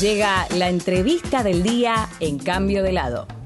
Llega la entrevista del día en cambio de lado.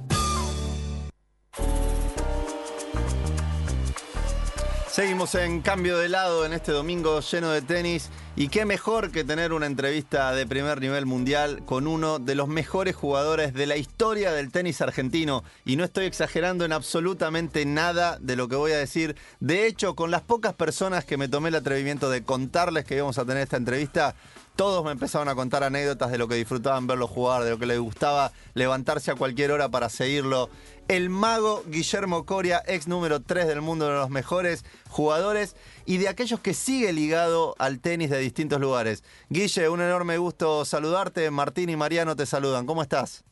Seguimos en cambio de lado en este domingo lleno de tenis y qué mejor que tener una entrevista de primer nivel mundial con uno de los mejores jugadores de la historia del tenis argentino y no estoy exagerando en absolutamente nada de lo que voy a decir. De hecho, con las pocas personas que me tomé el atrevimiento de contarles que íbamos a tener esta entrevista, todos me empezaron a contar anécdotas de lo que disfrutaban verlo jugar, de lo que les gustaba levantarse a cualquier hora para seguirlo. El mago Guillermo Coria, ex número 3 del mundo, de los mejores jugadores y de aquellos que sigue ligado al tenis de distintos lugares. Guille, un enorme gusto saludarte. Martín y Mariano te saludan. ¿Cómo estás?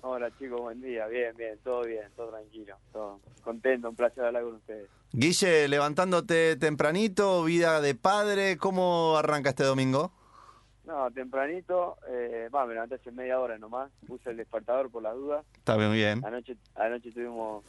Hola chicos, buen día. Bien, bien, todo bien, todo tranquilo. Todo contento, un placer hablar con ustedes. Guille, levantándote tempranito, vida de padre, ¿cómo arranca este domingo? No, tempranito, eh, va, me levanté hace media hora nomás, puse el despertador por las dudas. Está bien, bien. Anoche, anoche tuvimos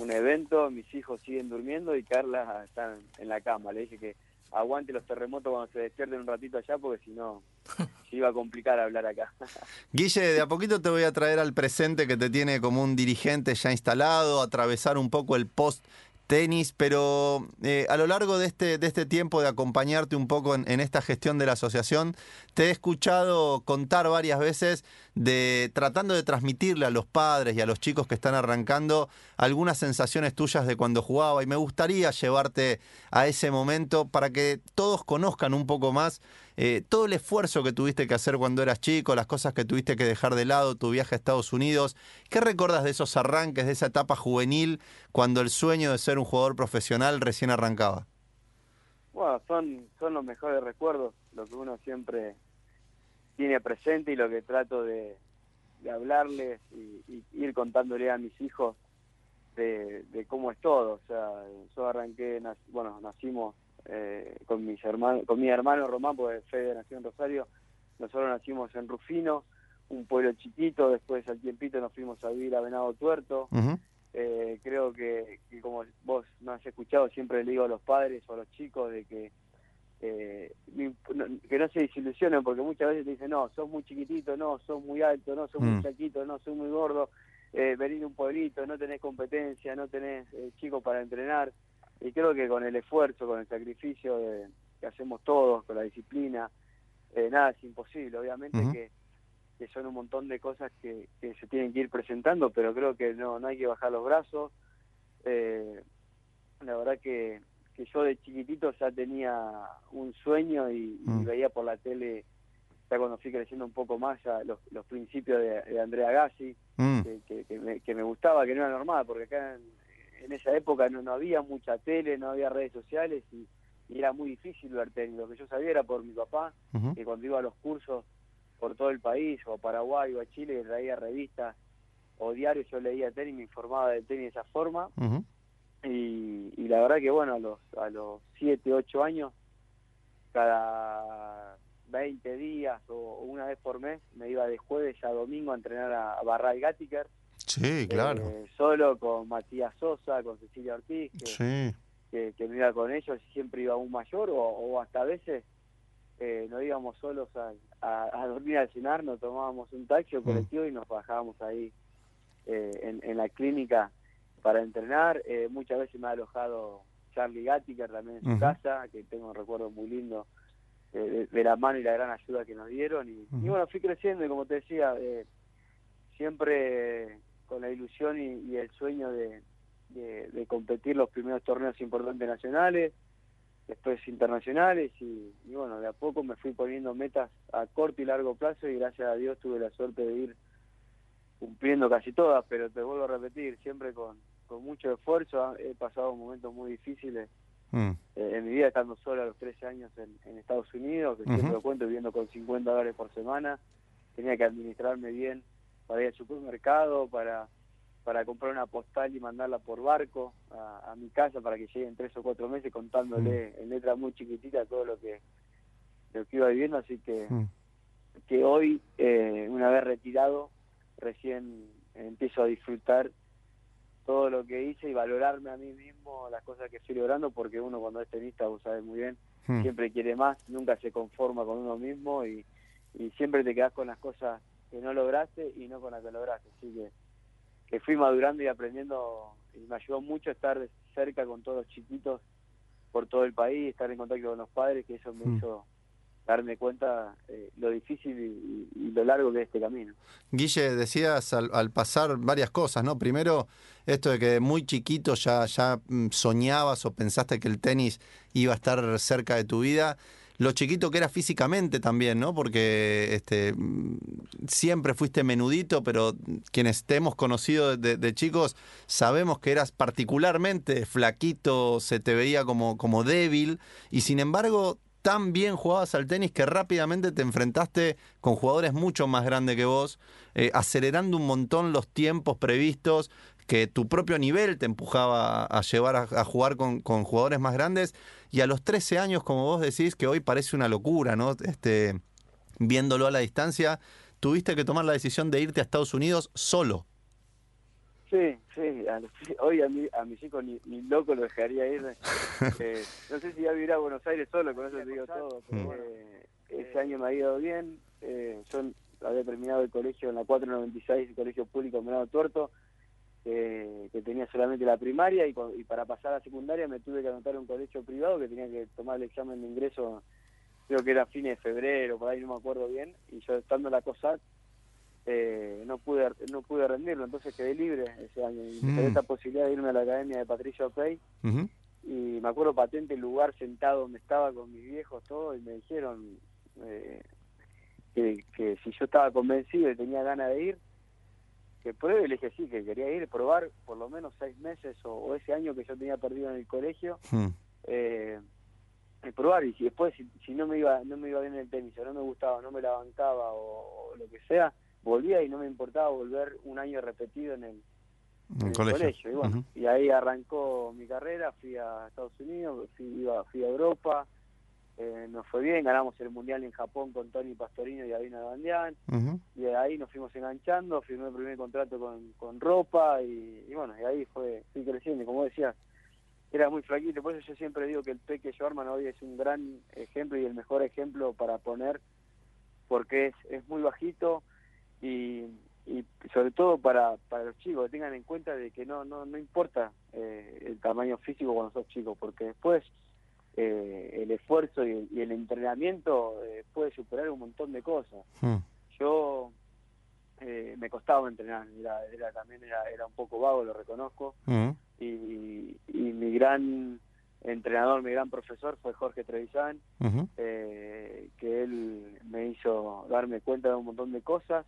un, evento, mis hijos siguen durmiendo y Carla está en la cama. Le dije que aguante los terremotos cuando se despierten un ratito allá porque si no se iba a complicar hablar acá. Guille, de a poquito te voy a traer al presente que te tiene como un dirigente ya instalado, atravesar un poco el post tenis, pero eh, a lo largo de este, de este tiempo de acompañarte un poco en, esta gestión de la asociación, te he escuchado contar varias veces de tratando de transmitirle a los padres y a los chicos que están arrancando algunas sensaciones tuyas de cuando jugaba y me gustaría llevarte a ese momento para que todos conozcan un poco más eh, todo el esfuerzo que tuviste que hacer cuando eras chico, las cosas que tuviste que dejar de lado, tu viaje a Estados Unidos. ¿Qué recuerdas de esos arranques, de esa etapa juvenil, cuando el sueño de ser un jugador profesional recién arrancaba? Bueno, son, son los mejores recuerdos, lo que uno siempre tiene presente y lo que trato de, hablarles y, ir contándole a mis hijos de, cómo es todo. O sea, yo arranqué, bueno, nacimos eh, con mis hermanos, con mi hermano Román, porque Fede nació en Rosario, nosotros nacimos en Rufino, un pueblo chiquito, después al tiempito nos fuimos a vivir a Venado Tuerto. Eh, creo que, como vos me has escuchado, siempre le digo a los padres o a los chicos de que eh, que no se desilusionen porque muchas veces te dicen, no, sos muy chiquitito, no, sos muy alto, no, sos muy mm. chiquito, no, sos muy gordo, eh, venir de un pueblito, no tenés competencia, no tenés eh, chicos para entrenar y creo que con el esfuerzo, con el sacrificio que hacemos todos, con la disciplina, eh, nada es imposible. Obviamente que, son un montón de cosas que, se tienen que ir presentando, pero creo que no, no hay que bajar los brazos. Eh, la verdad que, que yo de chiquitito ya tenía un sueño y, mm. veía por la tele, ya cuando fui creciendo un poco más, ya los, los principios de, Andrea Gassi, mm. que, que, me, que me gustaba, que no era normal, porque acá en, en esa época no, no había mucha tele, no había redes sociales y, era muy difícil ver tenis. Lo que yo sabía era por mi papá, que cuando iba a los cursos por todo el país, o a Paraguay o a Chile, traía revistas o diarios, yo leía tenis, me informaba de tenis de esa forma. Y, la verdad que bueno, a los, a los 7, 8 años, cada 20 días o una vez por mes, me iba de jueves a domingo a entrenar a, Barral Gattiker Sí, claro. Eh, solo con Matías Sosa, con Cecilia Ortiz, que, que, me iba con ellos y siempre iba un mayor o, hasta a veces eh, nos íbamos solos a, dormir al cenar, nos tomábamos un taxi o mm. colectivo y nos bajábamos ahí eh, en, la clínica para entrenar. Eh, muchas veces me ha alojado Charlie Gattiker también en su casa, que tengo un recuerdo muy lindo de, la mano y la gran ayuda que nos dieron. Y, y bueno, fui creciendo y como te decía, siempre con la ilusión y, el sueño de, competir los primeros torneos importantes nacionales, después internacionales y, bueno, de a poco me fui poniendo metas a corto y largo plazo y gracias a Dios tuve la suerte de ir cumpliendo casi todas, pero te vuelvo a repetir, siempre con, mucho esfuerzo, he pasado momentos muy difíciles mm. eh, en mi vida estando solo a los 13 años en, Estados Unidos, que siempre lo cuento, viviendo con 50 dólares por semana, tenía que administrarme bien para ir al supermercado, para, para comprar una postal y mandarla por barco a, mi casa para que llegue en tres o cuatro meses contándole mm. en letra muy chiquitita todo lo que, lo que iba viviendo, así que, mm. que hoy, eh, una vez retirado, recién empiezo a disfrutar todo lo que hice y valorarme a mí mismo las cosas que estoy logrando porque uno cuando es tenista, vos sabes muy bien, mm. siempre quiere más, nunca se conforma con uno mismo y, y siempre te quedas con las cosas que no lograste y no con las que lograste. Así que, que fui madurando y aprendiendo y me ayudó mucho estar cerca con todos los chiquitos por todo el país, estar en contacto con los padres, que eso me Mm. hizo darme cuenta eh, lo difícil y, lo largo que es este camino. Guille, decías al, al pasar varias cosas, ¿no? Primero, esto de que muy chiquito ya, ya mm, soñabas o pensaste que el tenis iba a estar cerca de tu vida. Lo chiquito que era físicamente también, ¿no? Porque este, mm, siempre fuiste menudito, pero quienes te hemos conocido de, de chicos sabemos que eras particularmente flaquito, se te veía como, como débil, y sin embargo tan bien jugabas al tenis que rápidamente te enfrentaste con jugadores mucho más grandes que vos, eh, acelerando un montón los tiempos previstos, que tu propio nivel te empujaba a llevar a, jugar con, con jugadores más grandes, y a los 13 años, como vos decís, que hoy parece una locura, ¿no? Este, viéndolo a la distancia, tuviste que tomar la decisión de irte a Estados Unidos solo. Sí, sí, a los- hoy a, mi, a mis hijos ni, ni loco lo dejaría ir. Eh, no sé si ya vivirá a Buenos Aires solo, con eso te digo todo. pero, eh, ese año me ha ido bien. Eh, yo había terminado el colegio en la 496, el colegio público Menado Tuerto, eh, que tenía solamente la primaria, y, para pasar a la secundaria me tuve que anotar a un colegio privado que tenía que tomar el examen de ingreso, creo que era a fines de febrero, por ahí no me acuerdo bien, y yo estando en la COSAC, eh, no pude no pude rendirlo, entonces quedé libre ese año y Mm. esta posibilidad de irme a la academia de Patricio Ujú. y me acuerdo patente el lugar sentado donde estaba con mis viejos todo y me dijeron eh, que, que si yo estaba convencido y tenía ganas de ir que pruebe y le dije sí que quería ir probar por lo menos seis meses o, o ese año que yo tenía perdido en el colegio Mm. eh, y probar y si después si, si no me iba no me iba bien el tenis o no me gustaba no me la bancaba o, o lo que sea volvía y no me importaba volver un año repetido en el, En en el colegio. y bueno y ahí arrancó mi carrera fui a Estados Unidos fui, iba, fui a Europa eh, nos fue bien ganamos el mundial en Japón con Tony Pastorino y Avina Bandián Ujú. y de ahí nos fuimos enganchando, firmé el primer contrato con, con ropa y, y bueno, y ahí fue, fui creciendo, como decía, era muy flaquito, por eso yo siempre digo que el Peque Schwarman hoy es un gran ejemplo y el mejor ejemplo para poner, porque es, es muy bajito y, y sobre todo para, para los chicos, que tengan en cuenta de que no, no, no importa eh, el tamaño físico cuando sos chico, porque después eh, el esfuerzo y el, y el entrenamiento eh, puede superar un montón de cosas Mm. yo eh, me costaba entrenar, era, era también era, era un poco vago, lo reconozco, Ujú. y, y mi gran entrenador, mi gran profesor fue Jorge Trevisan, eh, que él me hizo darme cuenta de un montón de cosas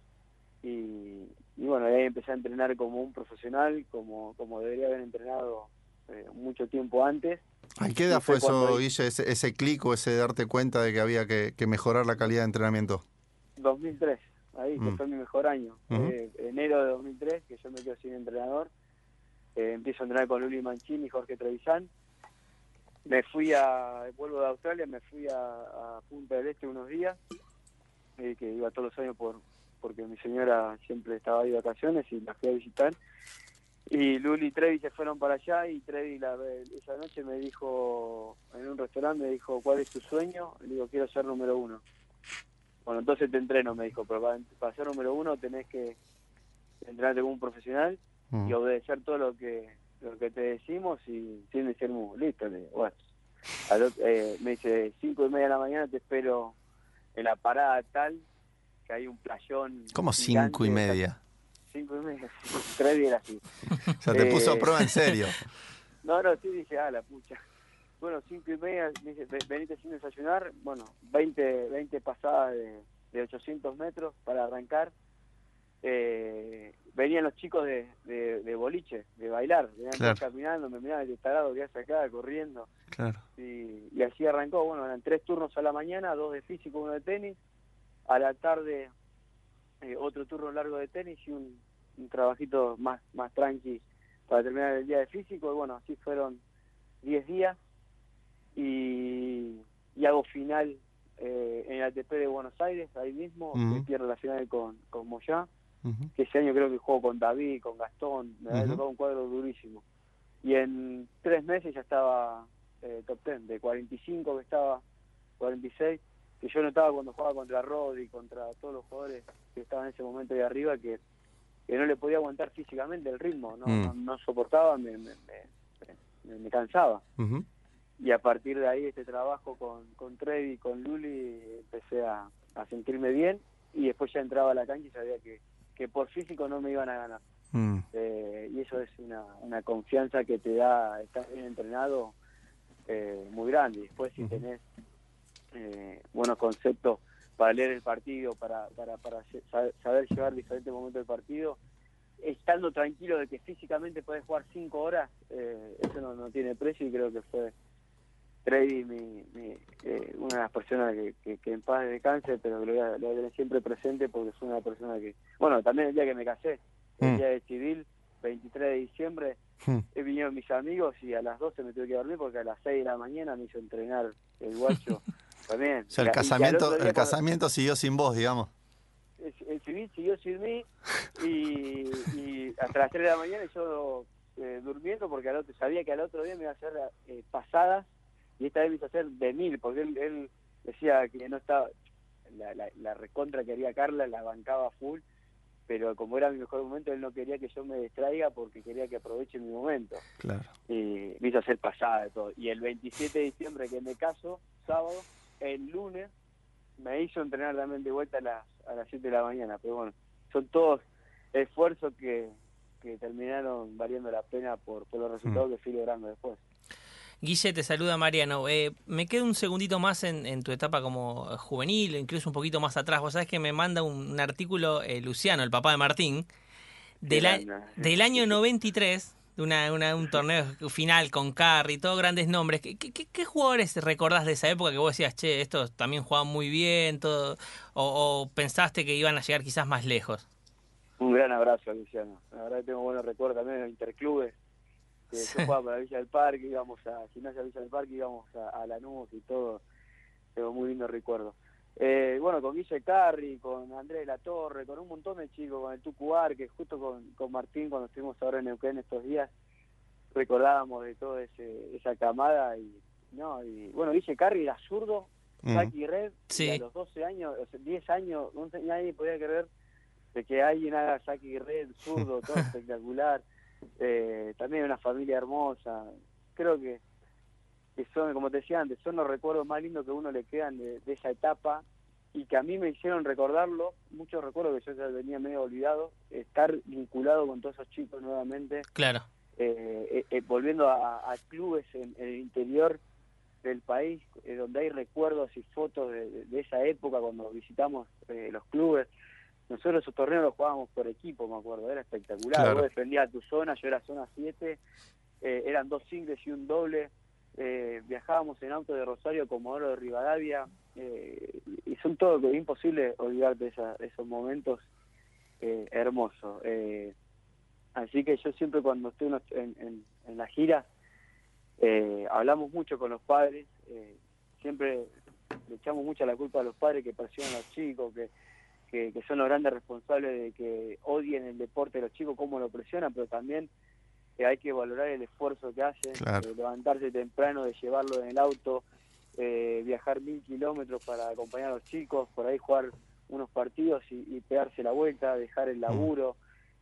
y, y bueno, de ahí empecé a entrenar como un profesional, como, como debería haber entrenado eh, mucho tiempo antes. ¿A qué edad fue fue eso, Guille, ese, ese clic o ese darte cuenta de que había que, que mejorar la calidad de entrenamiento? 2003, ahí, que Mm. fue mi mejor año. Eh, enero de 2003, que yo me quedo sin entrenador. Eh, empiezo a entrenar con Luli Mancini y Jorge Trevisan. Me fui a, vuelvo de Australia, me fui a, a Punta del Este unos días, eh, que iba todos los años por porque mi señora siempre estaba ahí de vacaciones y la fui a visitar. Y Luli y Trevi se fueron para allá y Trevi la, esa noche me dijo, en un restaurante me dijo, ¿cuál es tu sueño? Le digo, quiero ser número uno. Bueno, entonces te entreno, me dijo, pero para, para ser número uno tenés que entrenarte como un profesional Mm. y obedecer todo lo que lo que te decimos y sin decir muy listo. Le digo, bueno, Al eh, me dice, cinco y media de la mañana te espero en la parada tal, que hay un playón. ¿Cómo cinco y media? Cinco y media, tres días así. O sea, te puso a Eh, prueba en serio. No, no, sí dije, ah, la pucha. Bueno, cinco y media, me dice, "Ve- venite sin desayunar. Bueno, 20, 20 pasadas de, de 800 metros para arrancar. Eh, venían los chicos de, de, de boliche, de bailar. Venían Claro. caminando, me miraban el tarado que hace acá, corriendo. Claro. Y, y así arrancó. Bueno, eran tres turnos a la mañana, dos de físico, uno de tenis. A la tarde, eh, otro turno largo de tenis y un, un trabajito más, más tranqui para terminar el día de físico. Y bueno, así fueron 10 días. Y, y hago final eh, en el ATP de Buenos Aires, ahí mismo. Ujú. que pierdo la final con, con Moyá. Que ese año creo que juego con David, con Gastón. Me había Ujú. tocado un cuadro durísimo. Y en tres meses ya estaba eh, top 10. De 45 que estaba, 46, que yo notaba cuando jugaba contra Rodri, contra todos los jugadores que estaban en ese momento de arriba, que, que no le podía aguantar físicamente el ritmo, no, Mm. no, no soportaba, me, me, me, me- me cansaba. Y a partir de ahí, este trabajo con, con Trevi y con Luli, empecé a, a sentirme bien y después ya entraba a la cancha y sabía que, que por físico no me iban a ganar. Mm. Eh, y eso es una, una confianza que te da estar bien entrenado eh, muy grande. Y después si tenés eh, buenos conceptos para leer el partido, para, para, para saber llevar diferentes momentos del partido, estando tranquilo de que físicamente podés jugar cinco horas, eh, eso no, no tiene precio y creo que fue Trey mi, mi, eh, una de las personas que, que, que en paz descanse, pero que lo voy, a, lo voy a tener siempre presente porque fue una persona que, bueno, también el día que me casé, el Mm. día de civil, 23 de diciembre, Mm. eh, vinieron mis amigos y a las 12 me tuve que dormir porque a las 6 de la mañana me hizo entrenar el guacho también. O sea, Y el casamiento, el cuando- casamiento siguió sin vos, digamos. el, el civil siguió sin mí y, y hasta las 3 de la mañana yo eh, durmiendo porque al otro, sabía que al otro día me iba a hacer eh, pasadas y esta vez me hizo hacer de mil porque él, él decía que no estaba la, la, la recontra que haría Carla la bancaba full pero como era mi mejor momento él no quería que yo me distraiga porque quería que aproveche mi momento Claro. y me hizo hacer pasada de todo. Y el 27 de diciembre que me caso, sábado, el lunes me hizo entrenar también de vuelta a las, a las 7 de la mañana. Pero bueno, son todos esfuerzos que, que terminaron valiendo la pena por, por los resultados que fui logrando después. Guille, te saluda Mariano. Eh, me quedo un segundito más en, en tu etapa como juvenil, incluso un poquito más atrás. Vos sabés que me manda un, un artículo eh, Luciano, el papá de Martín, del, a- del año 93, de una, una- un torneo final con Carry, todos grandes nombres. ¿Qué, qué, jugadores recordás de esa época que vos decías, che, estos también jugaban muy bien, todo, o, o pensaste que iban a llegar quizás más lejos? Un gran abrazo Luciano. La verdad que tengo buenos recuerdos también de los interclubes. Que se jugaba para Villa del Parque, íbamos a Gimnasia Villa del Parque, íbamos a, a Lanús y todo. Tengo muy lindos recuerdos. Eh, bueno, con Guille Carri, con Andrés de la Torre, con un montón de chicos, con el Tucuar, que justo con, con Martín, cuando estuvimos ahora en Neuquén estos días, recordábamos de toda ese, esa camada. y no y Bueno, Guille Carri era zurdo, Mm. Saki Red, Sí. y a los 12 años, o sea, 10 años, nadie podía creer de que alguien haga Saki Red, zurdo, todo espectacular. Eh, también una familia hermosa. Creo que, que son, como te decía antes, son los recuerdos más lindos que a uno le quedan de, de esa etapa y que a mí me hicieron recordarlo, muchos recuerdos que yo ya tenía medio olvidado, estar vinculado con todos esos chicos nuevamente Claro. eh, eh, eh, volviendo a, a clubes en, en el interior del país, eh, donde hay recuerdos y fotos de, de- de esa época cuando visitamos eh, los clubes. Nosotros esos torneos los jugábamos por equipo, me acuerdo, era espectacular. Claro. Vos defendías tu zona, yo era zona 7, eh, eran dos singles y un doble. Eh, viajábamos en auto de Rosario, Comodoro de Rivadavia, eh, y son todo, es imposible olvidarte de esa- esos momentos eh, hermosos. Eh, Así que yo siempre cuando estoy en, en, la gira, eh, hablamos mucho con los padres, eh, siempre le echamos mucha la culpa a los padres que presionan a los chicos, que, que, que son los grandes responsables de que odien el deporte de los chicos, cómo lo presionan, pero también eh, hay que valorar el esfuerzo que hacen, Claro. de levantarse temprano, de llevarlo en el auto, eh, viajar mil kilómetros para acompañar a los chicos, por ahí jugar unos partidos y, y pegarse la vuelta, dejar el laburo.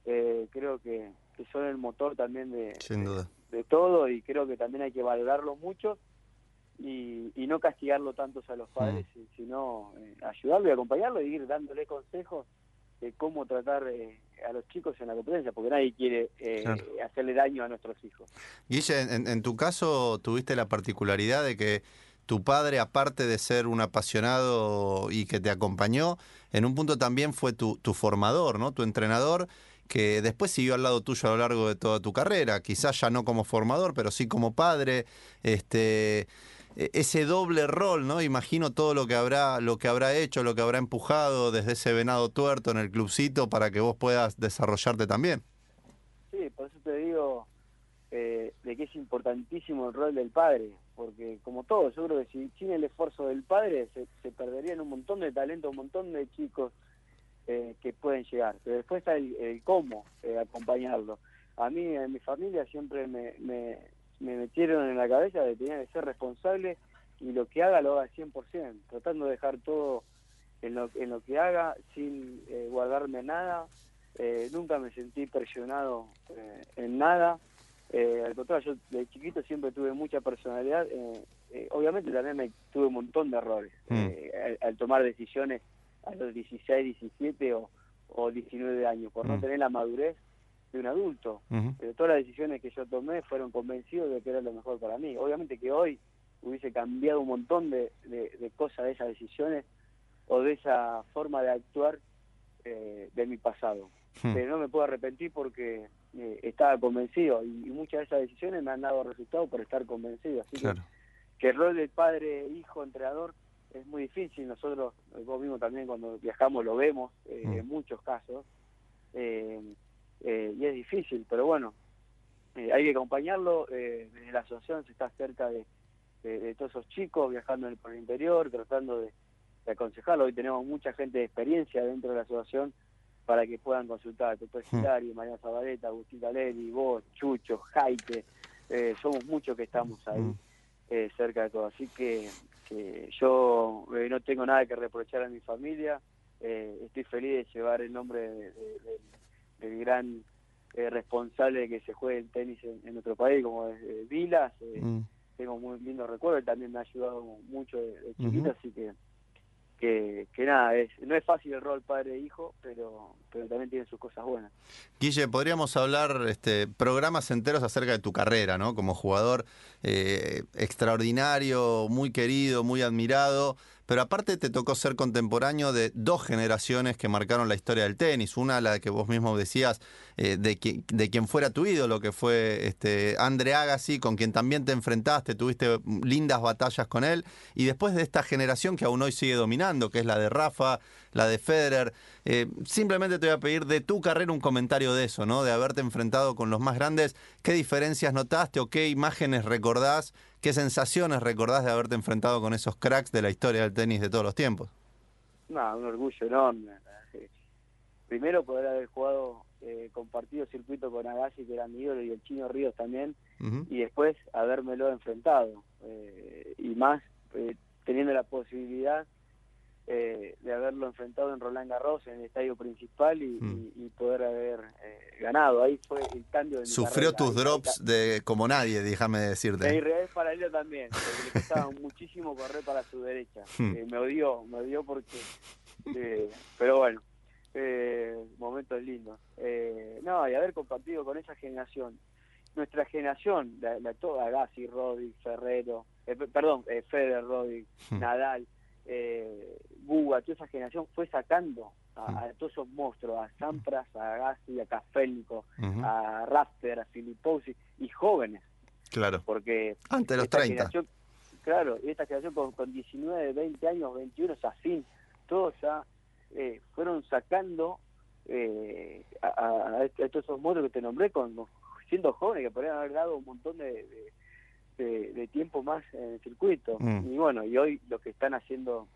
Eh, creo que, que son el motor también de, Sin duda. de todo y creo que también hay que valorarlo mucho y, y no castigarlo tantos a los padres, Mm. si- sino eh, ayudarlo y acompañarlo y ir dándole consejos de cómo tratar eh, a los chicos en la competencia, porque nadie quiere eh, Claro. hacerle daño a nuestros hijos. Guille, en, en tu caso tuviste la particularidad de que tu padre, aparte de ser un apasionado y que te acompañó, en un punto también fue tu, tu formador, ¿no? Tu entrenador, que después siguió al lado tuyo a lo largo de toda tu carrera, quizás ya no como formador, pero sí como padre. Este, ese doble rol, ¿no? Imagino todo lo que habrá, lo que habrá hecho, lo que habrá empujado desde ese venado tuerto en el clubcito para que vos puedas desarrollarte también. Sí, por eso te digo eh, de que es importantísimo el rol del padre, porque como todo, yo creo que si sin el esfuerzo del padre se, se perderían un montón de talento, un montón de chicos eh, que pueden llegar, pero después está el, el cómo eh, acompañarlo. A mí, en mi familia, siempre me, me, me metieron en la cabeza de que tenía que ser responsable y lo que haga lo haga al 100%, tratando de dejar todo en lo, en lo que haga sin eh, guardarme nada. Eh, nunca me sentí presionado eh, en nada. al contrario, yo de chiquito siempre tuve mucha personalidad. obviamente también me tuve un montón de errores Mm. al, tomar decisiones a los 16, 17 o, o 19 años, por no Mm. tener la madurez de un adulto. Pero todas las decisiones que yo tomé fueron convencidos de que era lo mejor para mí. Obviamente que hoy hubiese cambiado un montón de, de- de cosas de esas decisiones o de esa forma de actuar eh, de mi pasado. Hmm. Pero no me puedo arrepentir porque eh, estaba convencido y, y muchas de esas decisiones me han dado resultados por estar convencido. Así que- Claro. que el rol del padre, hijo, entrenador es muy difícil. Nosotros, vos mismo también cuando viajamos lo vemos eh, Mm. en muchos casos. eh, eh, y es difícil, pero bueno, eh, hay que acompañarlo. eh, desde la asociación se está cerca de, de- de todos esos chicos viajando por el interior, tratando de, de aconsejarlo. Hoy tenemos mucha gente de experiencia dentro de la asociación para que puedan consultar. Tuto Mm. Hilari, María Zabaleta, Agustín Galeri, vos, Chucho, Jaite. eh, somos muchos que estamos ahí Mm. eh, cerca de todo. Así que, que yo eh, no tengo nada que reprochar a mi familia. eh, estoy feliz de llevar el nombre de- del gran eh, responsable de que se juegue el tenis en, en nuestro país, como es eh, Vilas. eh, Mm. Tengo muy lindos recuerdos, él también me ha ayudado mucho de, de chiquito, así que, que que nada, es, no es fácil el rol padre e hijo, pero, pero también tiene sus cosas buenas. Guille, podríamos hablar este, programas enteros acerca de tu carrera, ¿no? Como jugador eh, extraordinario, muy querido, muy admirado, pero aparte te tocó ser contemporáneo de dos generaciones que marcaron la historia del tenis. Una, la que vos mismo decías, eh, de, qui- de quien fuera tu ídolo, que fue este, Andre Agassi, con quien también te enfrentaste, tuviste lindas batallas con él, y después de esta generación que aún hoy sigue dominando, que es la de Rafa, la de Federer. Eh, simplemente te voy a pedir de tu carrera un comentario de eso, ¿no? De haberte enfrentado con los más grandes. ¿Qué diferencias notaste o qué imágenes recordás? ¿Qué sensaciones recordás de haberte enfrentado con esos cracks de la historia del tenis de todos los tiempos? No, un orgullo enorme. Primero poder haber jugado, eh, compartido circuito con Agassi, que era mi ídolo, y el Chino Ríos también, y después habérmelo enfrentado. eh, y más eh, teniendo la posibilidad eh, de haberlo enfrentado en Roland Garros, en el estadio principal, y, Mm. y- y poder haber eh, ganado. Ahí fue el cambio de mi Sufrió carrera. tus drops de como nadie, déjame decirte. Israel paralelo también, porque le costaba muchísimo correr para su derecha. Hmm. Eh, me odió, me odió porque... eh, pero bueno, eh, momentos lindos. Eh, no, y haber compartido con esa generación, nuestra generación, la, la toda, Gassi, Rodri, Ferrero, pe- perdón, eh, Federer, Rodri, Hmm. Nadal, eh, Buga, toda esa generación fue sacando a, a todos esos monstruos, a Sampras, a Gassi, a Cafelnico, Ujú. a Rafter, a Filipposi, y jóvenes Claro. porque Antes de los esta 30. generación, claro, y esta generación con, con 19, 20 años, 21, Safin, todos ya eh, fueron sacando eh, a, a- a estos esos monstruos que te nombré con siendo jóvenes que podrían haber dado un montón de, de, de- de tiempo más en el circuito Mm. y bueno y hoy lo que están haciendo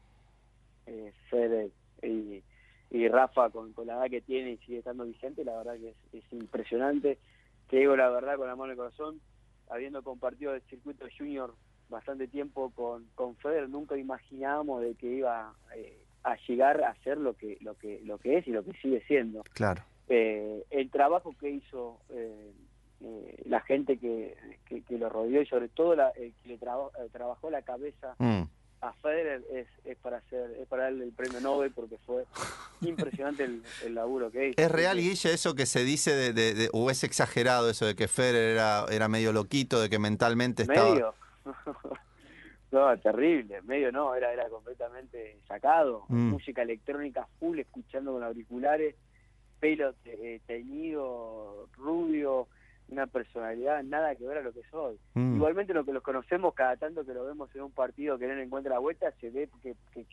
eh, Fede y, y Rafa con, con la edad que tiene y sigue estando vigente la verdad que es, es impresionante te digo la verdad con la mano en el corazón habiendo compartido el circuito junior bastante tiempo con, con Federer, nunca imaginábamos de que iba eh, a llegar a ser lo que, lo que, lo que es y lo que sigue siendo. Claro. Eh, el trabajo que hizo eh, eh, la gente que, que, que lo rodeó y sobre todo la, el que le eh, trabajó la cabeza Mm. a Federer es, es para hacer, es para darle el premio Nobel porque fue impresionante el, el laburo que hizo. ¿Es real, Guille, eso que se dice de, de- de- o es exagerado eso de que Federer era, era medio loquito, de que mentalmente estaba... medio no terrible medio no era era completamente sacado Mm. música electrónica full escuchando con auriculares pelo te- eh, teñido rubio una personalidad nada que ver a lo que soy Mm. igualmente lo que los conocemos cada tanto que lo vemos en un partido que no le encuentra la vuelta se ve que que,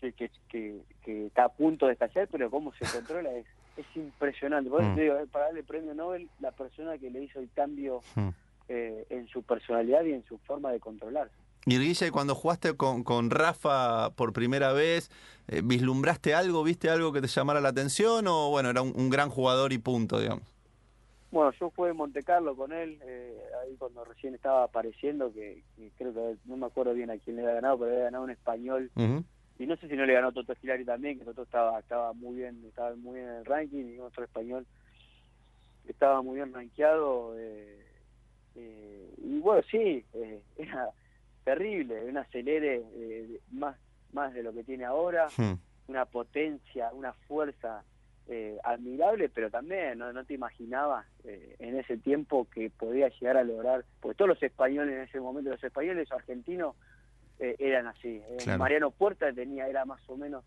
que, que, que- está a punto de estallar pero cómo se controla es es impresionante por eso Mm. te digo eh, para darle el premio Nobel la persona que le hizo el cambio Mm. eh, en su personalidad y en su forma de controlarse. Y Guille, cuando jugaste con, con Rafa por primera vez, eh, ¿vislumbraste algo, viste algo que te llamara la atención o bueno, era un, un gran jugador y punto, digamos? Bueno, yo fui en Monte Carlo con él, eh, ahí cuando recién estaba apareciendo, que, creo que no me acuerdo bien a quién le había ganado, pero había ganado un español. Y no sé si no le ganó Toto Esquilari también, que Toto estaba, estaba muy bien, estaba muy bien en el ranking, y otro español estaba muy bien rankeado. Eh, eh, y bueno, sí, era terrible, un acelere más, más de lo que tiene ahora, hmm. una potencia, una fuerza eh, admirable, pero también no, no te imaginabas eh, en ese tiempo que podía llegar a lograr, pues todos los españoles en ese momento, los españoles argentinos eh, eran así. Mariano Puerta tenía, era más o menos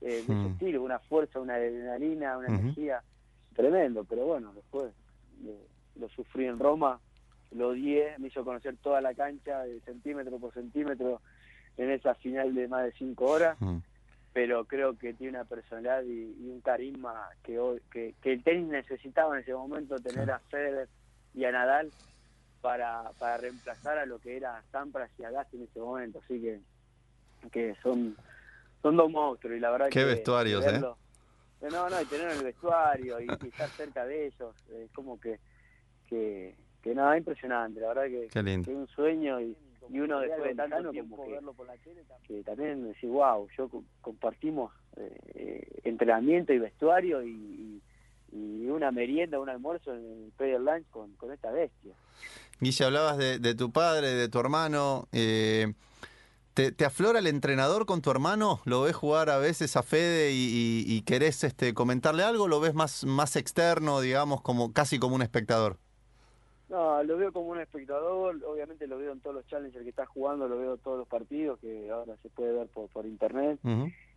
de ese hmm. estilo, una fuerza, una adrenalina, una energía tremendo, pero bueno, después lo sufrí en Roma, lo odié, me hizo conocer toda la cancha de centímetro por centímetro en esa final de más de cinco horas. Hmm pero creo que tiene una personalidad y, un carisma que, que, que, el tenis necesitaba en ese momento tener a Federer y a Nadal para, para reemplazar a lo que era Sampras y Agassi en ese momento. Así que que son son dos monstruos y la verdad qué vestuarios eh no no y tener el vestuario y, estar cerca de ellos es como que que, que nada impresionante. La verdad que, que es un sueño y y uno después de tanto tiempo que, verlo por la tele también, que también decís, wow, yo compartimos eh, entrenamiento y vestuario y, y, una merienda, un almuerzo en el Pedal Lunch con, con esta bestia. Guille, hablabas de, de tu padre, de tu hermano. Eh, ¿te, ¿te, aflora el entrenador con tu hermano? ¿Lo ves jugar a veces a Fede y, y, querés este, comentarle algo? ¿Lo ves más, más externo, digamos, como casi como un espectador? No, lo veo como un espectador, obviamente lo veo en todos los challenges que está jugando, lo veo en todos los partidos que ahora se puede ver por, por internet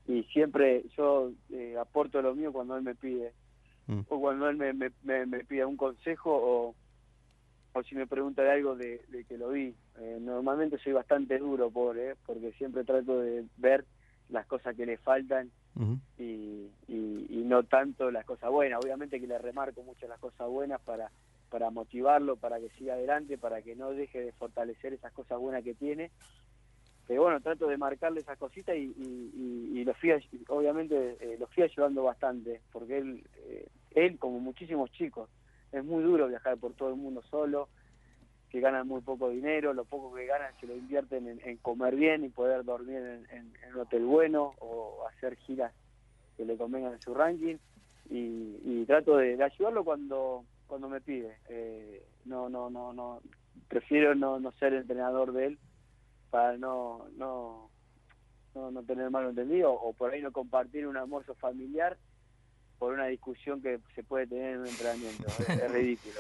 y siempre yo eh, aporto lo mío cuando él me pide mm. o cuando él me, me, me, pide un consejo o, o si me pregunta de algo de, que lo vi. Eh, normalmente soy bastante duro por, eh, porque siempre trato de ver las cosas que le faltan y, y, y no tanto las cosas buenas. Obviamente que le remarco mucho las cosas buenas para para motivarlo, para que siga adelante, para que no deje de fortalecer esas cosas buenas que tiene. Pero bueno, trato de marcarle esas cositas y, y, lo fui, obviamente, eh, lo fui ayudando bastante, porque él, eh, él, como muchísimos chicos, es muy duro viajar por todo el mundo solo, que ganan muy poco dinero, lo poco que ganan se lo invierten en, comer bien y poder dormir en, un hotel bueno o hacer giras que le convengan en su ranking. Y, trato de ayudarlo cuando cuando me pide. Eh, no, no, no, no. Prefiero no, no ser entrenador de él para no, no, no, no tener malo entendido o por ahí no compartir un almuerzo familiar por una discusión que se puede tener en un entrenamiento. es, ridículo.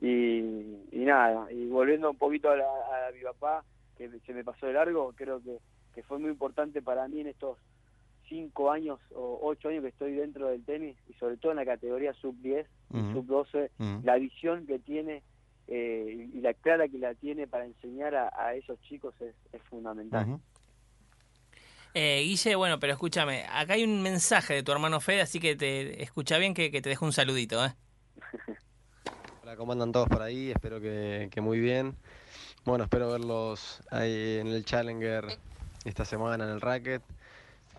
Y, y, nada, y volviendo un poquito a, a, mi papá, que se me pasó de largo, creo que, que fue muy importante para mí en estos cinco años o ocho años que estoy dentro del tenis y sobre todo en la categoría sub 10 sub 12 la visión que tiene eh, y la clara que la tiene para enseñar a, esos chicos es, fundamental eh, Guille, bueno, pero escúchame, acá hay un mensaje de tu hermano Fede, así que te escucha bien que, te dejo un saludito. ¿eh? Hola, ¿cómo andan todos por ahí? Espero que, que muy bien. Bueno, espero verlos ahí en el Challenger esta semana en el Racket.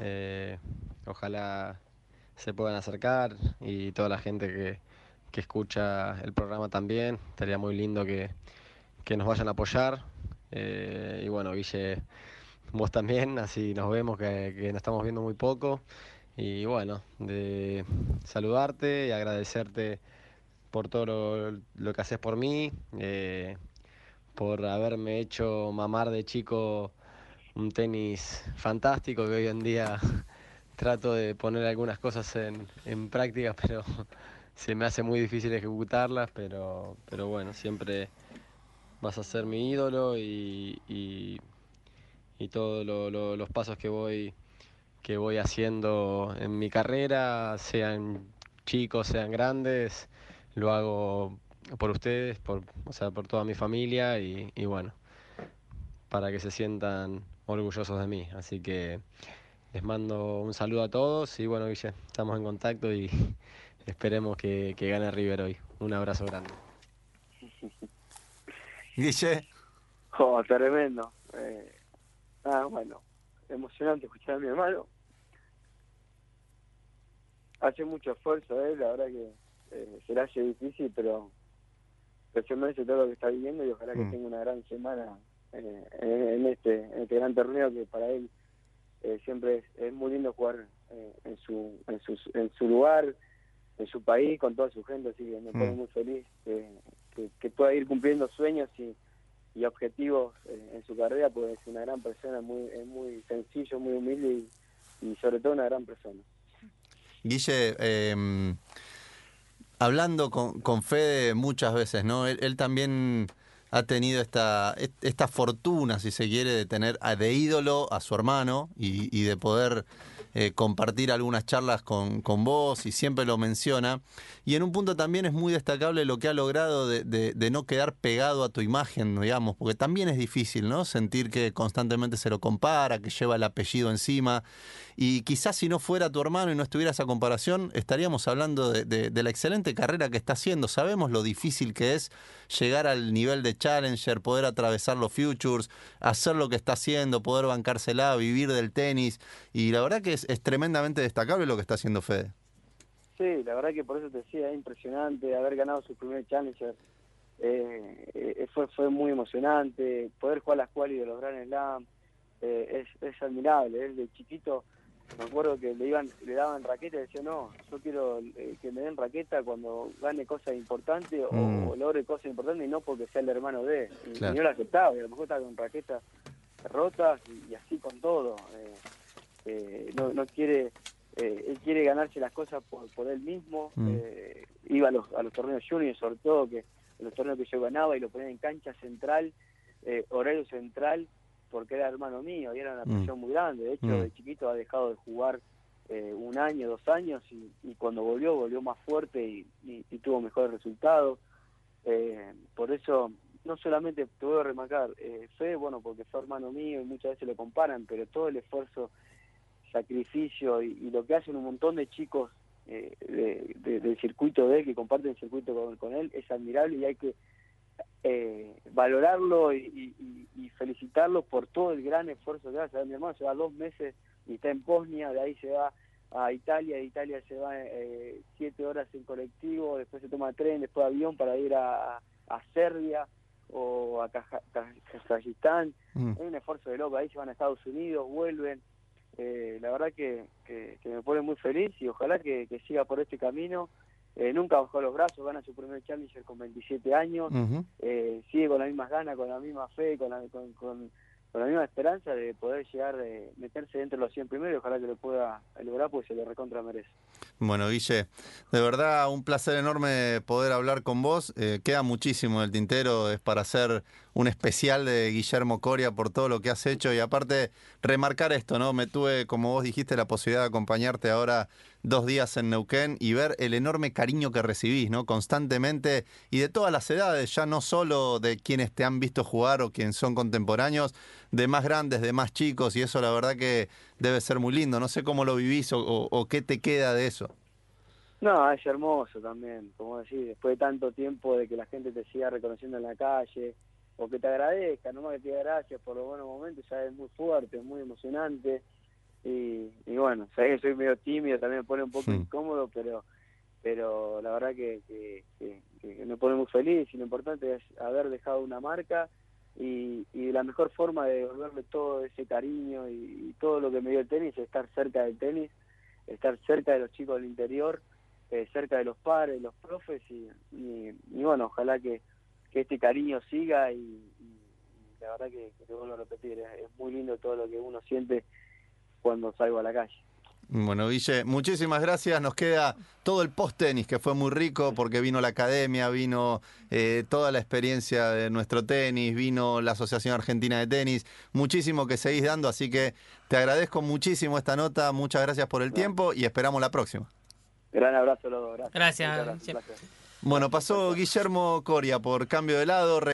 Eh, ojalá se puedan acercar y toda la gente que, que, escucha el programa también. Estaría muy lindo que, que nos vayan a apoyar. Eh, y bueno, Guille, vos también, así nos vemos, que, que, nos estamos viendo muy poco. Y bueno, de saludarte y agradecerte por todo lo, que haces por mí, eh, por haberme hecho mamar de chico un tenis fantástico que hoy en día trato de poner algunas cosas en, en práctica, pero se me hace muy difícil ejecutarlas, pero, pero bueno, siempre vas a ser mi ídolo y, y, todos los pasos que voy, que voy haciendo en mi carrera, sean chicos, sean grandes, lo hago por ustedes, por, o sea, por toda mi familia y, y bueno, para que se sientan orgullosos de mí. Así que les mando un saludo a todos y bueno, Guille, estamos en contacto y esperemos que, gane River hoy. Un abrazo grande. Guille. Oh, tremendo. Eh, ah, bueno, emocionante escuchar a mi hermano. Hace mucho esfuerzo, eh, la verdad que eh, se le hace difícil, pero, pero se merece todo lo que está viviendo y ojalá que Mm. tenga una gran semana eh, en, este, en este gran torneo que para él eh, siempre es, es muy lindo jugar eh, en, su, en, su, en su lugar, en su país, con toda su gente, así que me pone Mm. muy feliz que, que, pueda ir cumpliendo sueños y, y objetivos eh, en su carrera, pues es una gran persona, muy, es muy sencillo, muy humilde y, y sobre todo una gran persona. Guille, eh, hablando con, con Fede muchas veces, ¿no? Él, él también ha tenido esta, est- esta fortuna, si se quiere, de tener de ídolo a su hermano y, y de poder eh, compartir algunas charlas con, con vos y siempre lo menciona. Y en un punto también es muy destacable lo que ha logrado de, no quedar pegado a tu imagen, digamos, porque también es difícil, ¿no? Sentir que constantemente se lo compara, que lleva el apellido encima. Y quizás si no fuera tu hermano y no estuviera esa comparación, estaríamos hablando de, de- la excelente carrera que está haciendo. Sabemos lo difícil que es llegar al nivel de Challenger, poder atravesar los futures, hacer lo que está haciendo, poder bancársela, vivir del tenis. Y la verdad que es tremendamente destacable lo que está haciendo Fede. Sí, la verdad que por eso te decía, es impresionante haber ganado su primer Challenger. Eh, eh, fue fue muy emocionante, poder jugar las quali de los Grand Slam eh, es, es admirable. Él de chiquito, me acuerdo que le iban le daban raqueta y decía, no, yo quiero que me den raqueta cuando gane cosas importantes o, Mm. o logre cosas importantes y no porque sea el hermano de. Y, Claro. y yo lo aceptaba, y a lo mejor estaba con raquetas rotas y, y así con todo. Eh, no, no quiere eh, él quiere ganarse las cosas por, por él mismo Mm. eh, iba a los, a los torneos juniors sobre todo que los torneos que yo ganaba y lo ponía en cancha central eh, horario central porque era hermano mío y era una Mm. presión muy grande de hecho Mm. de chiquito ha dejado de jugar eh, un año dos años y, y cuando volvió volvió más fuerte y, y- y tuvo mejores resultados eh, por eso no solamente te voy a remarcar eh, Fede bueno porque fue hermano mío y muchas veces lo comparan pero todo el esfuerzo sacrificio y, y lo que hacen un montón de chicos eh, de- de- del circuito de él, que comparten el circuito con, con él, es admirable y hay que eh, valorarlo y, y- y- felicitarlo por todo el gran esfuerzo que hace. Mi hermano se va dos meses y está en Bosnia, de ahí se va a Italia, de Italia se va eh, siete horas en colectivo, después se toma tren, después avión para ir a, a Serbia o a Kazajistán Mm. es un esfuerzo de loco, ahí se van a Estados Unidos, vuelven. Eh, la verdad que, que, que me pone muy feliz y ojalá que, que siga por este camino. Eh, nunca bajó los brazos, gana su primer Challenger con 27 años, eh, sigue con las mismas ganas, con la misma fe, con la, con, con- con la misma esperanza de poder llegar, de meterse dentro de los 100 primeros y ojalá que lo pueda lograr porque se lo recontra merece. Bueno, Guille, de verdad un placer enorme poder hablar con vos. Queda muchísimo en el tintero, es para hacer un especial de Guillermo Coria por todo lo que has hecho y aparte remarcar esto, ¿no? Me tuve, como vos dijiste, la posibilidad de acompañarte ahora dos días en Neuquén y ver el enorme cariño que recibís, ¿no? Constantemente y de todas las edades, ya no solo de quienes te han visto jugar o quienes son contemporáneos, de más grandes, de más chicos y eso la verdad que debe ser muy lindo. No sé cómo lo vivís o, qué te queda de eso. No, es hermoso también, como decir, después de tanto tiempo de que la gente te siga reconociendo en la calle, o que te agradezca, nomás que te diga gracias por los buenos momentos, ya es muy fuerte, es muy emocionante, y, y bueno, sabés que soy medio tímido, también me pone un poco Sí. incómodo, pero pero la verdad que, que, que- que me pone muy feliz, y lo importante es haber dejado una marca, y, y la mejor forma de devolverle todo ese cariño y, y todo lo que me dio el tenis es estar cerca del tenis, estar cerca de los chicos del interior, eh, cerca de los padres, los profes y, y bueno, ojalá que, que este cariño siga y, y- y la verdad que, que te vuelvo a repetir, es, es muy lindo todo lo que uno siente cuando salgo a la calle. Bueno, Guille, muchísimas gracias. Nos queda todo el post-tenis, que fue muy rico porque vino la academia, vino eh, toda la experiencia de nuestro tenis, vino la Asociación Argentina de Tenis. Muchísimo que seguís dando, así que te agradezco muchísimo esta nota. Muchas gracias por el tiempo y esperamos la próxima. Gran abrazo a los dos, gracias. Gracias, gracias. Bueno, pasó Guillermo Coria por cambio de lado.